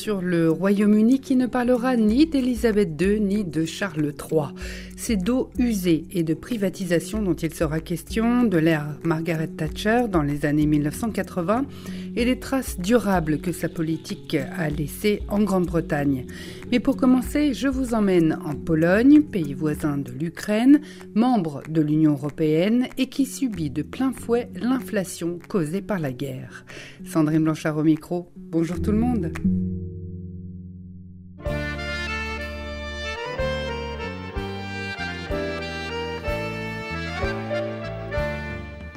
Sur le Royaume-Uni qui ne parlera ni d'Élisabeth II ni de Charles III. C'est d'eau usée et de privatisation dont il sera question, de l'ère Margaret Thatcher dans les années 1980 et des traces durables que sa politique a laissées en Grande-Bretagne. Mais pour commencer, je vous emmène en Pologne, pays voisin de l'Ukraine, membre de l'Union européenne et qui subit de plein fouet l'inflation causée par la guerre. Sandrine Blanchard au micro. Bonjour tout le monde.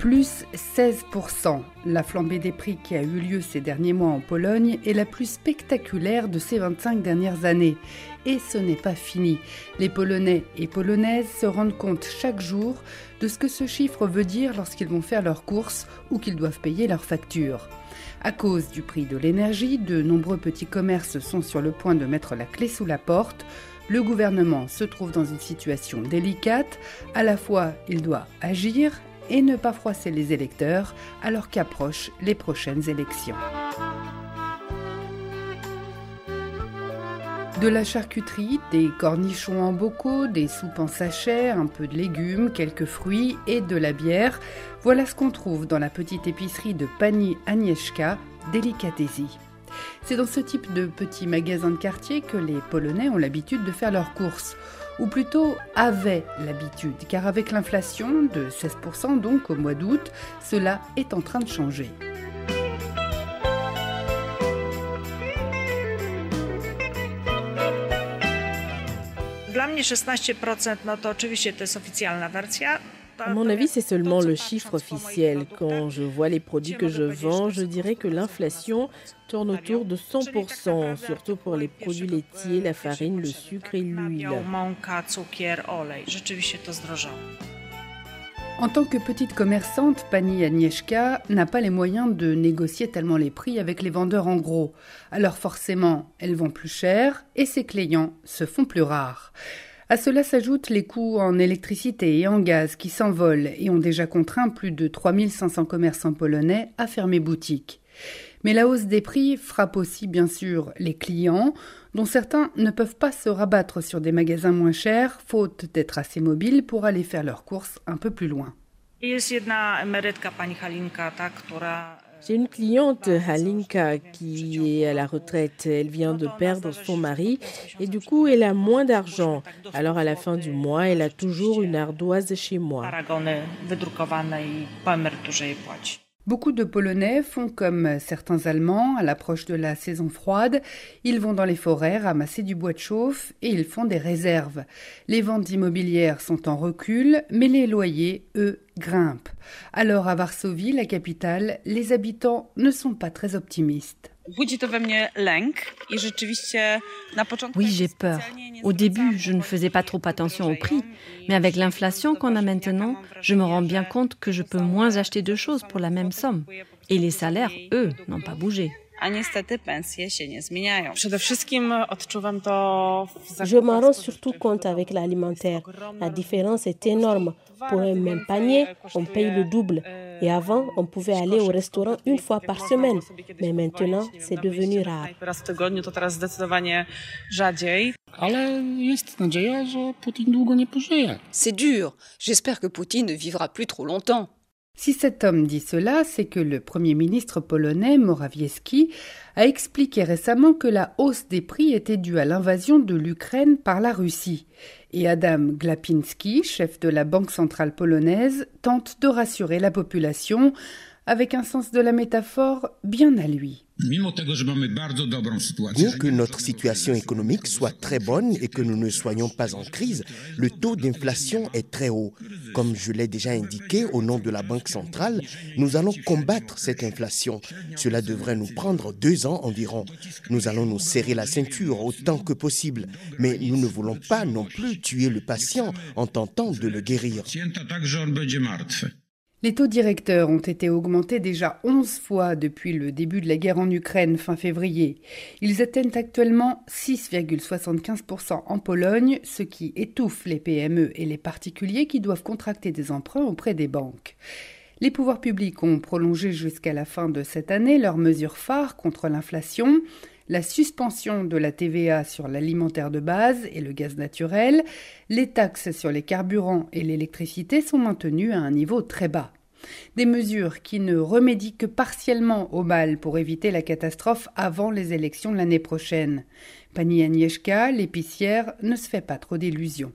Plus 16%. La flambée des prix qui a eu lieu ces derniers mois en Pologne est la plus spectaculaire de ces 25 dernières années. Et ce n'est pas fini. Les Polonais et Polonaises se rendent compte chaque jour de ce que ce chiffre veut dire lorsqu'ils vont faire leurs courses ou qu'ils doivent payer leurs factures. À cause du prix de l'énergie, de nombreux petits commerces sont sur le point de mettre la clé sous la porte. Le gouvernement se trouve dans une situation délicate. À la fois, il doit agir et ne pas froisser les électeurs alors qu'approchent les prochaines élections. De la charcuterie, des cornichons en bocaux, des soupes en sachet, un peu de légumes, quelques fruits et de la bière, voilà ce qu'on trouve dans la petite épicerie de Pani Agnieszka, Delicatesi. C'est dans ce type de petits magasins de quartier que les Polonais ont l'habitude de faire leurs courses ou plutôt avaient l'habitude, car avec l'inflation de 16% donc au mois d'août, cela est en train de changer. À mon avis, c'est seulement le chiffre officiel. Quand je vois les produits que je vends, je dirais que l'inflation tourne autour de 100%, surtout pour les produits laitiers, la farine, le sucre et l'huile. En tant que petite commerçante, Pani Agnieszka n'a pas les moyens de négocier tellement les prix avec les vendeurs en gros. Alors forcément, elle vend plus cher et ses clients se font plus rares. À cela s'ajoutent les coûts en électricité et en gaz qui s'envolent et ont déjà contraint plus de 3500 commerçants polonais à fermer boutique. Mais la hausse des prix frappe aussi bien sûr les clients, dont certains ne peuvent pas se rabattre sur des magasins moins chers, faute d'être assez mobiles pour aller faire leurs courses un peu plus loin. J'ai une cliente, Halinka, qui est à la retraite. Elle vient de perdre son mari et du coup, elle a moins d'argent. Alors, à la fin du mois, elle a toujours une ardoise chez moi. Beaucoup de Polonais font comme certains Allemands à l'approche de la saison froide. Ils vont dans les forêts ramasser du bois de chauffe et ils font des réserves. Les ventes immobilières sont en recul, mais les loyers, eux, grimpent. Alors à Varsovie, la capitale, les habitants ne sont pas très optimistes. Oui, j'ai peur. Au début, je ne faisais pas trop attention au prix, mais avec l'inflation qu'on a maintenant, je me rends bien compte que je peux moins acheter de choses pour la même somme. Et les salaires, eux, n'ont pas bougé. Je m'en rends surtout compte avec l'alimentaire. La différence est énorme. Pour un même panier, on paye le double. Et avant, on pouvait aller au restaurant une fois par semaine. Mais maintenant, c'est devenu rare. C'est dur. J'espère que Poutine ne vivra plus trop longtemps. Si cet homme dit cela, c'est que le Premier ministre polonais Morawiecki a expliqué récemment que la hausse des prix était due à l'invasion de l'Ukraine par la Russie. Et Adam Glapinski, chef de la Banque centrale polonaise, tente de rassurer la population avec un sens de la métaphore bien à lui. Bien que notre situation économique soit très bonne et que nous ne soyons pas en crise, le taux d'inflation est très haut. Comme je l'ai déjà indiqué au nom de la Banque centrale, nous allons combattre cette inflation. Cela devrait nous prendre deux ans environ. Nous allons nous serrer la ceinture autant que possible, mais nous ne voulons pas non plus tuer le patient en tentant de le guérir. Les taux directeurs ont été augmentés déjà 11 fois depuis le début de la guerre en Ukraine fin février. Ils atteignent actuellement 6,75% en Pologne, ce qui étouffe les PME et les particuliers qui doivent contracter des emprunts auprès des banques. Les pouvoirs publics ont prolongé jusqu'à la fin de cette année leurs mesures phares contre l'inflation la suspension de la TVA sur l'alimentaire de base et le gaz naturel, les taxes sur les carburants et l'électricité sont maintenues à un niveau très bas. Des mesures qui ne remédient que partiellement au mal pour éviter la catastrophe avant les élections l'année prochaine. Pani Agnieszka, l'épicière, ne se fait pas trop d'illusions.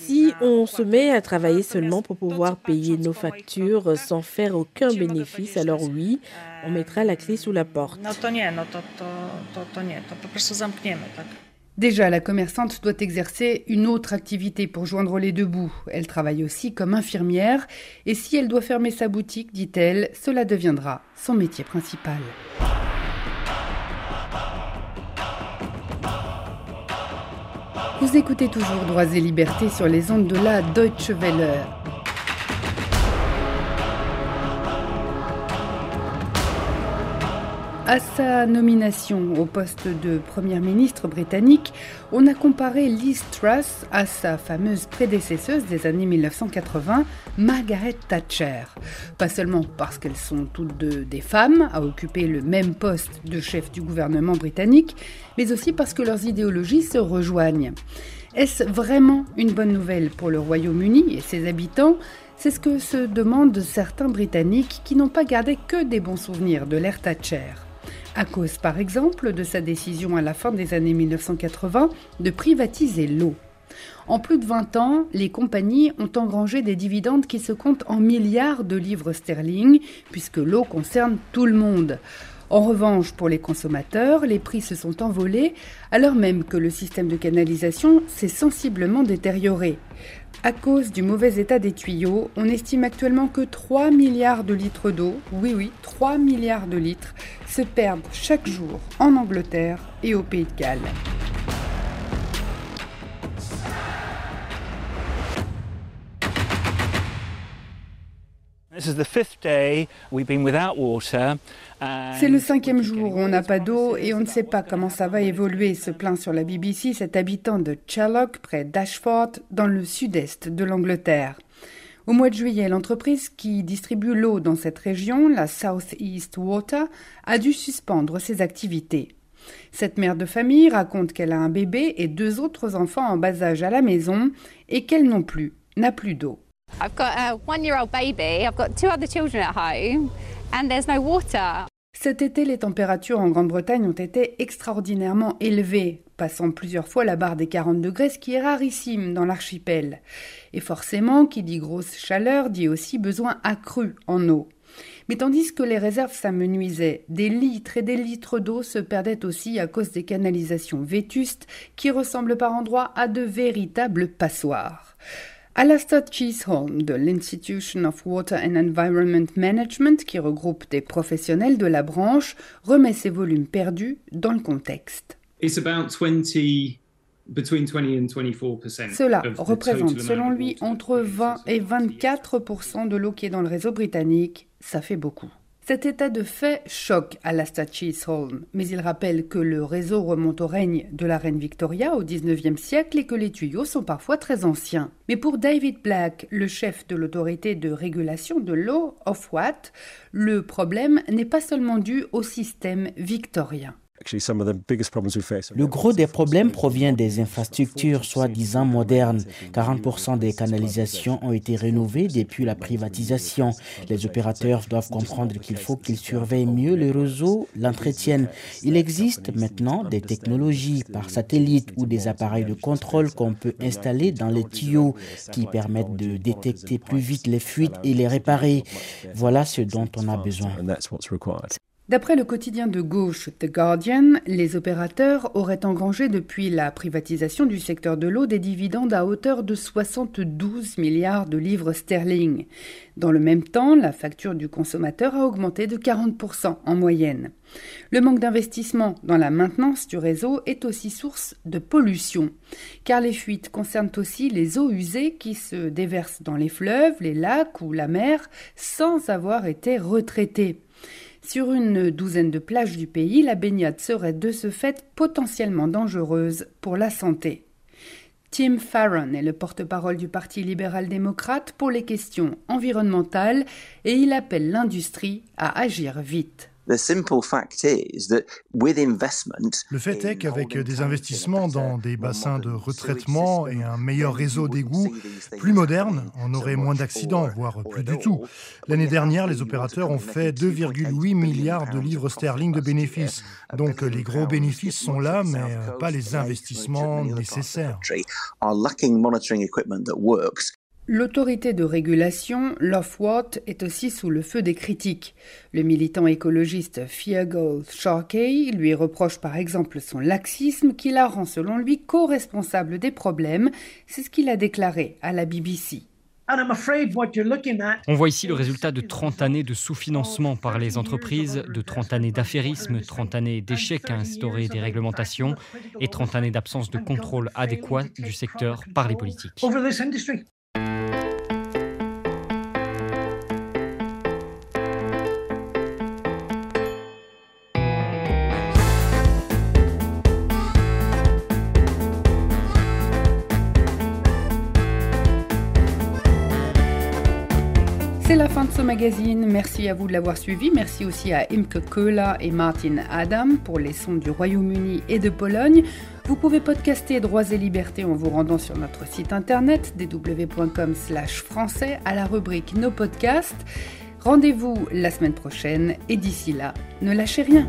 Si on se met à travailler seulement pour pouvoir payer nos factures sans faire aucun bénéfice, alors oui, on mettra la clé sous la porte. Déjà, la commerçante doit exercer une autre activité pour joindre les deux bouts. Elle travaille aussi comme infirmière et si elle doit fermer sa boutique, dit-elle, cela deviendra son métier principal. Vous écoutez toujours Droits et Libertés sur les ondes de la Deutsche Welle. À sa nomination au poste de Première ministre britannique, on a comparé Liz Truss à sa fameuse prédécesseuse des années 1980, Margaret Thatcher. Pas seulement parce qu'elles sont toutes deux des femmes à occuper le même poste de chef du gouvernement britannique, mais aussi parce que leurs idéologies se rejoignent. Est-ce vraiment une bonne nouvelle pour le Royaume-Uni et ses habitants? C'est ce que se demandent certains Britanniques qui n'ont pas gardé que des bons souvenirs de l'ère Thatcher à cause par exemple de sa décision à la fin des années 1980 de privatiser l'eau. En plus de 20 ans, les compagnies ont engrangé des dividendes qui se comptent en milliards de livres sterling, puisque l'eau concerne tout le monde. En revanche, pour les consommateurs, les prix se sont envolés, alors même que le système de canalisation s'est sensiblement détérioré. À cause du mauvais état des tuyaux, on estime actuellement que 3 milliards de litres d'eau, oui oui, 3 milliards de litres, se perdent chaque jour en Angleterre et au Pays de Galles. C'est le cinquième jour où on n'a pas d'eau et on ne sait pas comment ça va évoluer, se plaint sur la BBC cet habitant de Challock, près d'Ashford, dans le sud-est de l'Angleterre. Au mois de juillet, l'entreprise qui distribue l'eau dans cette région, la South East Water, a dû suspendre ses activités. Cette mère de famille raconte qu'elle a un bébé et deux autres enfants en bas âge à la maison et qu'elle non plus n'a plus d'eau. I've got a one-year-old baby. I've got two other children at home, and there's no water. Cet été, les températures en Grande-Bretagne ont été extraordinairement élevées, passant plusieurs fois la barre des 40 degrés, ce qui est rarissime dans l'archipel. Et forcément, qui dit grosse chaleur dit aussi besoin accru en eau. Mais tandis que les réserves s'amenuisaient, des litres et des litres d'eau se perdaient aussi à cause des canalisations vétustes qui ressemblent par endroits à de véritables passoires. Alastair Chisholm de l'Institution of Water and Environment Management, qui regroupe des professionnels de la branche, remet ces volumes perdus dans le contexte. Cela représente, selon lui, entre 20 et 24% de l'eau qui est dans le réseau britannique. Ça fait beaucoup. Cet état de fait choque Alastair Chisholm, mais il rappelle que le réseau remonte au règne de la reine Victoria au XIXe siècle et que les tuyaux sont parfois très anciens. Mais pour David Black, le chef de l'autorité de régulation de l'eau, Ofwat, le problème n'est pas seulement dû au système victorien. Le gros des problèmes provient des infrastructures soi-disant modernes. 40% des canalisations ont été rénovées depuis la privatisation. Les opérateurs doivent comprendre qu'il faut qu'ils surveillent mieux le réseau, l'entretiennent. Il existe maintenant des technologies par satellite ou des appareils de contrôle qu'on peut installer dans les tuyaux qui permettent de détecter plus vite les fuites et les réparer. Voilà ce dont on a besoin. D'après le quotidien de gauche The Guardian, les opérateurs auraient engrangé depuis la privatisation du secteur de l'eau des dividendes à hauteur de 72 milliards de livres sterling. Dans le même temps, la facture du consommateur a augmenté de 40% en moyenne. Le manque d'investissement dans la maintenance du réseau est aussi source de pollution, car les fuites concernent aussi les eaux usées qui se déversent dans les fleuves, les lacs ou la mer sans avoir été retraitées. Sur une douzaine de plages du pays, la baignade serait de ce fait potentiellement dangereuse pour la santé. Tim Farron est le porte-parole du Parti libéral-démocrate pour les questions environnementales et il appelle l'industrie à agir vite. Le fait est qu'avec des investissements dans des bassins de retraitement et un meilleur réseau d'égouts plus moderne, on aurait moins d'accidents, voire plus du tout. L'année dernière, les opérateurs ont fait 2,8 milliards de livres sterling de bénéfices. Donc les gros bénéfices sont là, mais pas les investissements nécessaires. L'autorité de régulation, Lofwat, est aussi sous le feu des critiques. Le militant écologiste Feargal Sharkey lui reproche par exemple son laxisme qui la rend selon lui co-responsable des problèmes. C'est ce qu'il a déclaré à la BBC. On voit ici le résultat de 30 années de sous-financement par les entreprises, de 30 années d'affairisme, 30 années d'échecs à instaurer des réglementations et 30 années d'absence de contrôle adéquat du secteur par les politiques. La fin de ce magazine. Merci à vous de l'avoir suivi. Merci aussi à Imke Köhler et Martin Adam pour les sons du Royaume-Uni et de Pologne. Vous pouvez podcaster Droits et Libertés en vous rendant sur notre site internet www.com/français à la rubrique Nos podcasts. Rendez-vous la semaine prochaine et d'ici là, ne lâchez rien.